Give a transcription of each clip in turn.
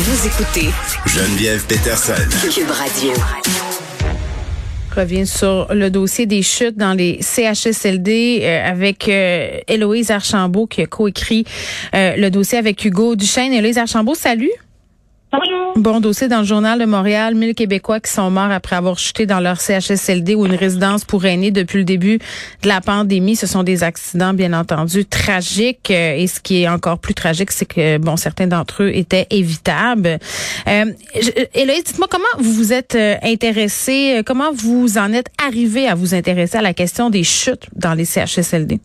Vous écoutez Geneviève Peterson. Cube Radio. revient sur le dossier des chutes dans les CHSLD euh, avec euh, Héloïse Archambault qui a coécrit euh, le dossier avec Hugo Duchesne. Héloïse Archambault, salut. Bon dossier dans le journal de Montréal, 1000 Québécois qui sont morts après avoir chuté dans leur CHSLD ou une résidence pour aînés depuis le début de la pandémie. Ce sont des accidents, bien entendu, tragiques. Euh, et ce qui est encore plus tragique, c'est que, bon, certains d'entre eux étaient évitables. Euh, je- Héloïse, dites-moi comment vous vous êtes euh, intéressée, euh, comment vous en êtes arrivé à vous intéresser à la question des chutes dans les CHSLD?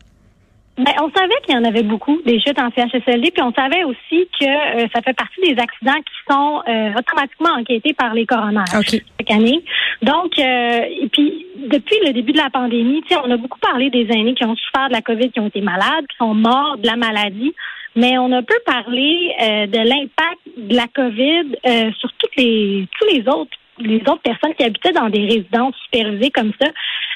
Ben, on savait qu'il y en avait beaucoup, des chutes en CHSLD, puis on savait aussi que euh, ça fait partie des accidents qui sont euh, automatiquement enquêtés par les coronaires OK. chaque année. Donc, euh, et puis, depuis le début de la pandémie, on a beaucoup parlé des aînés qui ont souffert de la COVID, qui ont été malades, qui sont morts de la maladie, mais on a peu parlé euh, de l'impact de la COVID euh, sur toutes les tous les autres les autres personnes qui habitaient dans des résidences supervisées comme ça,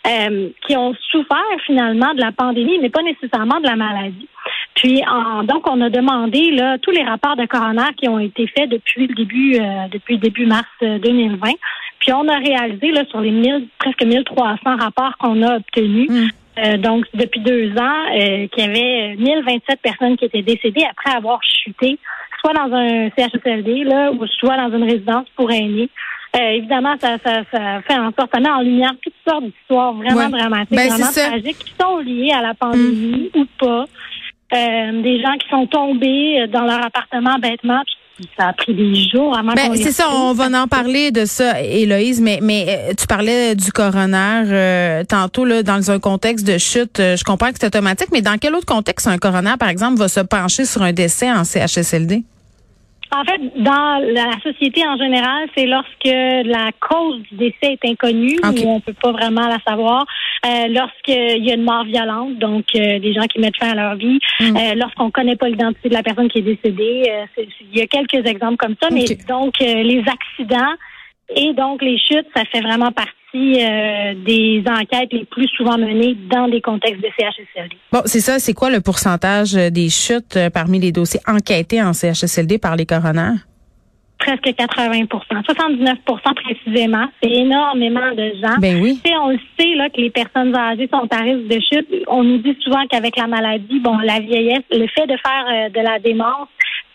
euh, qui ont souffert finalement de la pandémie, mais pas nécessairement de la maladie. Puis en- donc on a demandé là tous les rapports de coroner qui ont été faits depuis le début euh, depuis le début mars euh, 2020. Puis on a réalisé là sur les 1000 presque 1300 rapports qu'on a obtenus. Mm. euh, donc, depuis deux ans, euh, qu'il y avait 1027 personnes qui étaient décédées après avoir chuté, soit dans un CHSLD, là, ou soit dans une résidence pour aînés. Euh, évidemment, ça, ça, ça fait en sorte, ça met en lumière toutes sortes d'histoires vraiment Ouais. dramatiques, Ben, vraiment tragiques, qui sont liées à la pandémie ou pas. Euh, des gens qui sont tombés dans leur appartement bêtement, puis ça a pris des jours avant Ben, c'est ça, on va en parler de ça, Héloïse, mais, mais euh, tu parlais du coroner euh, tantôt là, dans un contexte de chute. euh, je comprends que c'est automatique, mais dans quel autre contexte un coroner, par exemple, va se pencher sur un décès en CHSLD? En fait, dans la société en général, c'est lorsque la cause du décès est inconnue ou on peut pas vraiment la savoir. Euh, Lorsqu'il y a une mort violente, donc euh, des gens qui mettent fin à leur vie. Mm. Euh, Lorsqu'on connaît pas l'identité de la personne qui est décédée. Euh, il y a quelques exemples comme ça, mais donc euh, les accidents et donc les chutes, ça fait vraiment partie euh, des enquêtes les plus souvent menées dans des contextes de CHSLD. Bon, c'est ça, c'est quoi le pourcentage euh, des chutes euh, parmi les dossiers enquêtés en CHSLD par les coroners? Presque 80% 79% précisément. C'est énormément de gens. Ben oui. Tu sais, on le sait là, que les personnes âgées sont à risque de chute. On nous dit souvent qu'avec la maladie, bon, la vieillesse, le fait de faire euh, de la démence,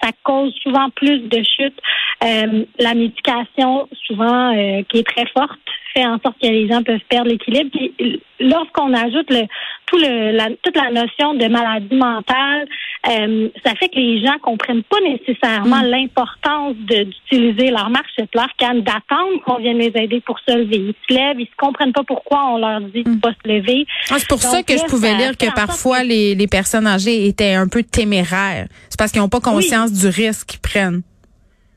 ça cause souvent plus de chutes. Euh, la médication, souvent, euh, qui est très forte, fait en sorte que les gens peuvent perdre l'équilibre. Puis, lorsqu'on ajoute le, tout le, la, toute la notion de maladie mentale, euh, ça fait que les gens comprennent pas nécessairement l'importance de- d'utiliser leur marchette, leur canne, d'attendre qu'on vienne les aider pour se lever. Ils se lèvent, ils se comprennent pas pourquoi on leur dit de pas se lever. Ah, c'est pour Donc ça que là, je pouvais ça lire que parfois que- les, les personnes âgées étaient un peu téméraires. C'est parce qu'ils n'ont pas conscience du risque qu'ils prennent.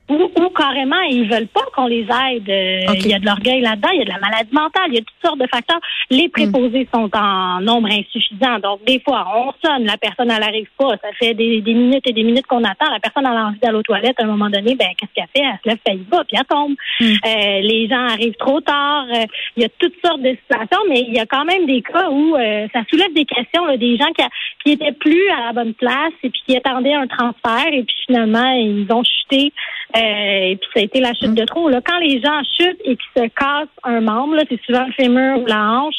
Ou, ou carrément, ils veulent pas qu'on les aide. Euh. Il y a de l'orgueil là-dedans, il y a de la maladie mentale, il y a toutes sortes de facteurs. Les préposés sont en nombre insuffisant. Donc, des fois, on sonne, la personne, elle arrive pas. Ça fait des, des minutes et des minutes qu'on attend. La personne, elle a envie d'aller aux toilettes. À un moment donné, ben, qu'est-ce qu'elle fait? Elle se lève, elle y va, puis elle tombe. Euh, les gens arrivent trop tard. Euh, il y a toutes sortes de situations, mais il y a quand même des cas où euh, ça soulève des questions, là, des gens qui, a- qui étaient plus à la bonne place et puis qui attendaient un transfert et puis finalement, ils ont chuté. Euh, et puis ça a été la chute de trop. Là. Quand les gens chutent et qu'ils se cassent un membre, là, c'est souvent le fémur ou la hanche.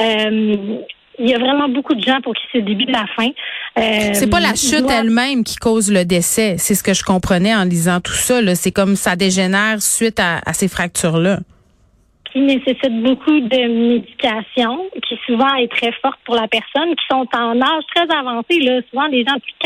euh, il y a vraiment beaucoup de gens pour qui c'est le début de la fin. Euh, C'est pas la chute elle-même qui cause le décès. C'est ce que je comprenais en lisant tout ça. C'est comme ça dégénère suite à, à ces fractures-là. Qui nécessitent beaucoup de médication, qui souvent est très forte pour la personne, qui sont en âge très avancé, là, souvent des gens plus de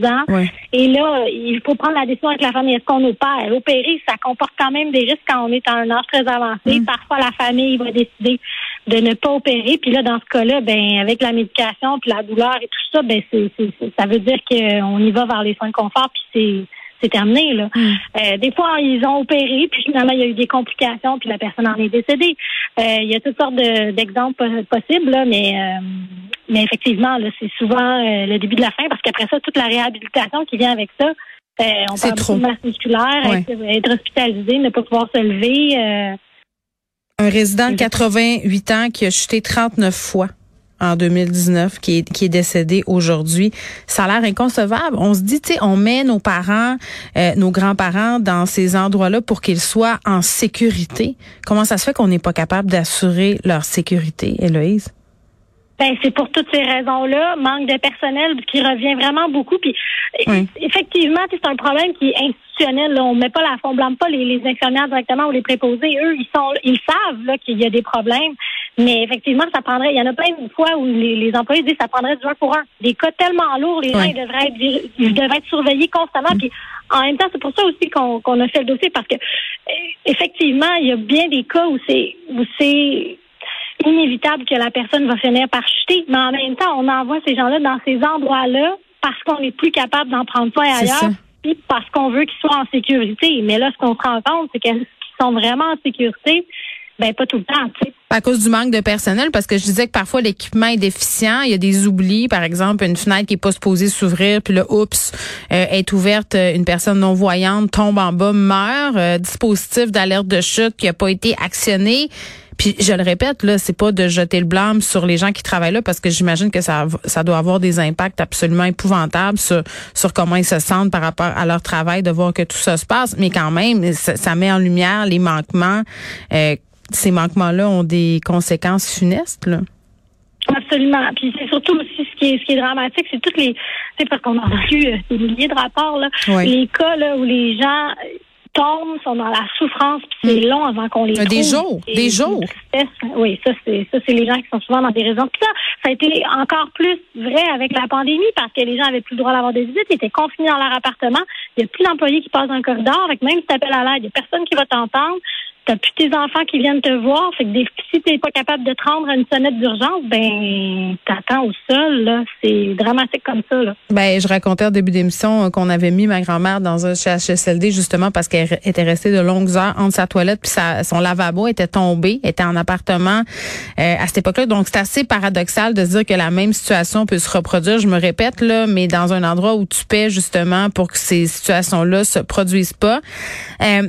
90 ans. Ouais. Et là, il faut prendre la décision avec la famille. Est-ce qu'on opère? Opérer, ça comporte quand même des risques quand on est un âge très avancé. Parfois, la famille va décider de ne pas opérer. Puis là, dans ce cas-là, ben, avec la médication, puis la douleur et tout ça, ben, c'est, c'est- c'est- ça veut dire qu'on y va vers les soins de confort, puis c'est c'est terminé. Là. Euh, des fois, ils ont opéré, puis finalement, il y a eu des complications, puis la personne en est décédée. Euh, il y a toutes sortes de- d'exemples po- possibles, là, mais, euh, mais effectivement, c'est souvent le début de la fin, parce qu'après ça, toute la réhabilitation qui vient avec ça, on parle trop. de masse musculaire, Ouais. être, être hospitalisé, ne pas pouvoir se lever. Un résident de 88 ans qui a chuté 39 fois en 2019 qui est, qui est décédé aujourd'hui. Ça a l'air inconcevable. On se dit, tu sais, on met nos parents, euh, nos grands-parents dans ces endroits-là pour qu'ils soient en sécurité. Comment ça se fait qu'on n'est pas capable d'assurer leur sécurité, Héloïse? Ben, c'est pour toutes ces raisons-là, manque de personnel qui revient vraiment beaucoup. Puis effectivement, c'est un problème qui est institutionnel. Là. On met pas la, on blâme pas les, les, infirmières directement ou les préposés. Eux, ils sont, ils savent là qu'il y a des problèmes. Mais effectivement, ça prendrait. Il y en a plein de fois où les, les employés disent que ça prendrait du un pour un. Des cas tellement lourds, les gens ils devraient être, ils devraient être surveillés constamment. Puis en même temps, c'est pour ça aussi qu'on a fait le dossier parce que effectivement, il y a bien des cas où c'est où c'est inévitable que la personne va finir par chuter, mais en même temps, on envoie ces gens-là dans ces endroits-là parce qu'on n'est plus capable d'en prendre soin ailleurs, puis parce qu'on veut qu'ils soient en sécurité. Mais là, ce qu'on se rend compte, c'est qu'ils sont vraiment en sécurité. Ben, pas tout le temps, tu sais. À cause du manque de personnel, parce que je disais que parfois l'équipement est déficient, il y a des oublis, par exemple, une fenêtre qui est pas supposée s'ouvrir, puis là, oups, euh, est ouverte, euh, une personne non voyante tombe en bas, meurt, euh, dispositif d'alerte de chute qui a pas été actionné. Puis je le répète, là, c'est pas de jeter le blâme sur les gens qui travaillent là, parce que j'imagine que ça, ça doit avoir des impacts absolument épouvantables sur, sur comment ils se sentent par rapport à leur travail, de voir que tout ça se passe. Mais quand même, ça, met en lumière les manquements. Euh, ces manquements-là ont des conséquences funestes. Là? Absolument. Puis c'est surtout aussi ce qui est ce qui est dramatique, c'est toutes les c'est parce qu'on a reçu euh, des milliers de rapports là, les cas là où les gens tombent, sont dans la souffrance, puis c'est mm. long avant qu'on les trouve. Des jours, des jours. Oui, ça c'est ça c'est les gens qui sont souvent dans des raisons. Puis ça, ça a été encore plus vrai avec la pandémie parce que les gens avaient plus le droit d'avoir des visites, ils étaient confinés dans leur appartement. Il n'y a plus d'employés qui passent dans le corridor, avec même si tu appelles à l'aide, il n'y a personne qui va t'entendre t'as plus tes enfants qui viennent te voir. Fait que des, si t'es pas capable de te rendre à une sonnette d'urgence, ben t'attends au sol. Là, c'est dramatique comme ça. Là. Ben je racontais au début d'émission euh, qu'on avait mis ma grand-mère dans un CHSLD justement parce qu'elle était restée de longues heures entre sa toilette puis sa, son lavabo était tombé, était en appartement euh, à cette époque-là. Donc c'est assez paradoxal de dire que la même situation peut se reproduire. Je me répète là, mais dans un endroit où tu paies justement pour que ces situations-là se produisent pas. Euh,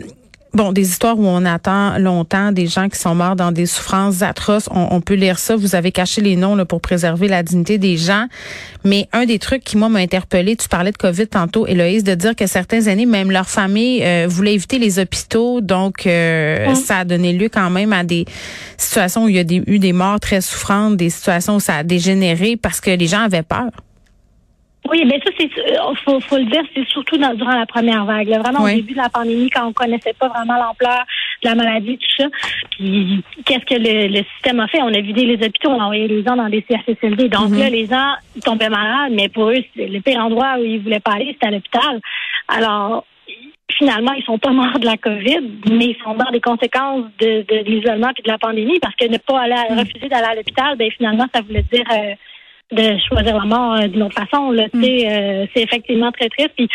Bon, des histoires où on attend longtemps, des gens qui sont morts dans des souffrances atroces. On, peut lire ça. Vous avez caché les noms là, pour préserver la dignité des gens. Mais un des trucs qui, moi, m'a interpellé, tu parlais de COVID tantôt, Héloïse, de dire que certains années, même leur famille euh, voulait éviter les hôpitaux. Donc, euh, ça a donné lieu quand même à des situations où il y a eu des morts très souffrantes, des situations où ça a dégénéré parce que les gens avaient peur. Oui, mais ça, c'est euh, faut, faut le dire, c'est surtout dans, durant la première vague. Vraiment au début de la pandémie, quand on connaissait pas vraiment l'ampleur de la maladie, tout ça. Puis qu'est-ce que le, système a fait? On a vidé les hôpitaux, on a envoyé les gens dans des CHSLD. Donc là, les gens tombaient malades, mais pour eux, le pire endroit où ils voulaient pas aller, c'était à l'hôpital. Alors, finalement, ils sont pas morts de la COVID, mais ils sont morts des conséquences de, de, l'isolement et de la pandémie parce que ne pas aller mm. refuser d'aller à l'hôpital, ben finalement, ça voulait dire euh, de choisir la mort euh, d'une autre façon. Là, mm. euh, c'est effectivement très triste. Puis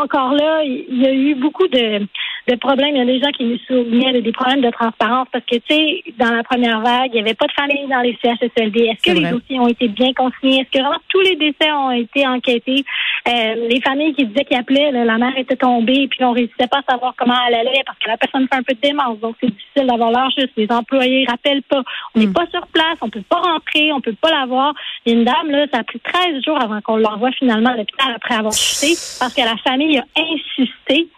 encore là, il y a eu beaucoup de le problème, il y a des gens qui nous souvenaient des problèmes de transparence parce que, tu sais, dans la première vague, il n'y avait pas de famille dans les CHSLD. Est-ce que les dossiers ont été bien consignés? Est-ce que vraiment tous les décès ont été enquêtés? Euh, les familles qui disaient qu'ils appelaient, la mère était tombée, puis on ne réussissait pas à savoir comment elle allait parce que la personne fait un peu de démence. Donc, c'est difficile d'avoir l'heure juste. Les employés ne rappellent pas. On n'est hmm. pas sur place, on peut pas rentrer, on peut pas l'avoir. Une dame, là, ça a pris 13 jours avant qu'on l'envoie finalement à l'hôpital après avoir chuté parce que la famille a insisté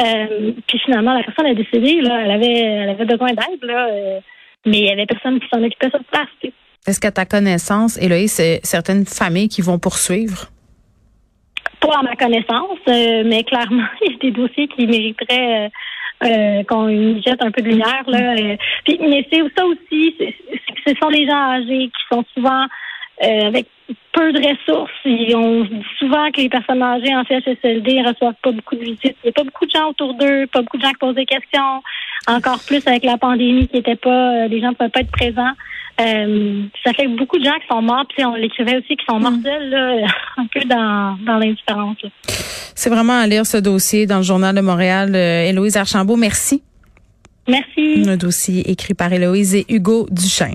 euh, puis finalement, la personne est décédée. Là, elle avait, elle avait besoin d'aide, là, euh, mais il y avait personne qui s'en occupait sur place. Est-ce qu'à ta connaissance, Héloïse, c'est certaines familles qui vont poursuivre? Pas à ma connaissance, euh, mais clairement, il y a des dossiers qui mériteraient qu'on y jette un peu de lumière. Là, puis, mais c'est ça aussi, ce sont les gens âgés qui sont souvent avec peu de ressources. Et on dit souvent que les personnes âgées en CHSLD ne reçoivent pas beaucoup de visites. Il n'y a pas beaucoup de gens autour d'eux, pas beaucoup de gens qui posent des questions. Encore plus avec la pandémie qui était pas, euh, les gens ne pouvaient pas être présents. Euh, ça fait beaucoup de gens qui sont morts, puis on l'écrivait aussi qui sont morts mm. là, un peu dans, dans l'indifférence. C'est vraiment à lire ce dossier dans le Journal de Montréal. Euh, Héloïse Archambault, merci. Merci. Un dossier écrit par Héloïse et Hugo Duchesne.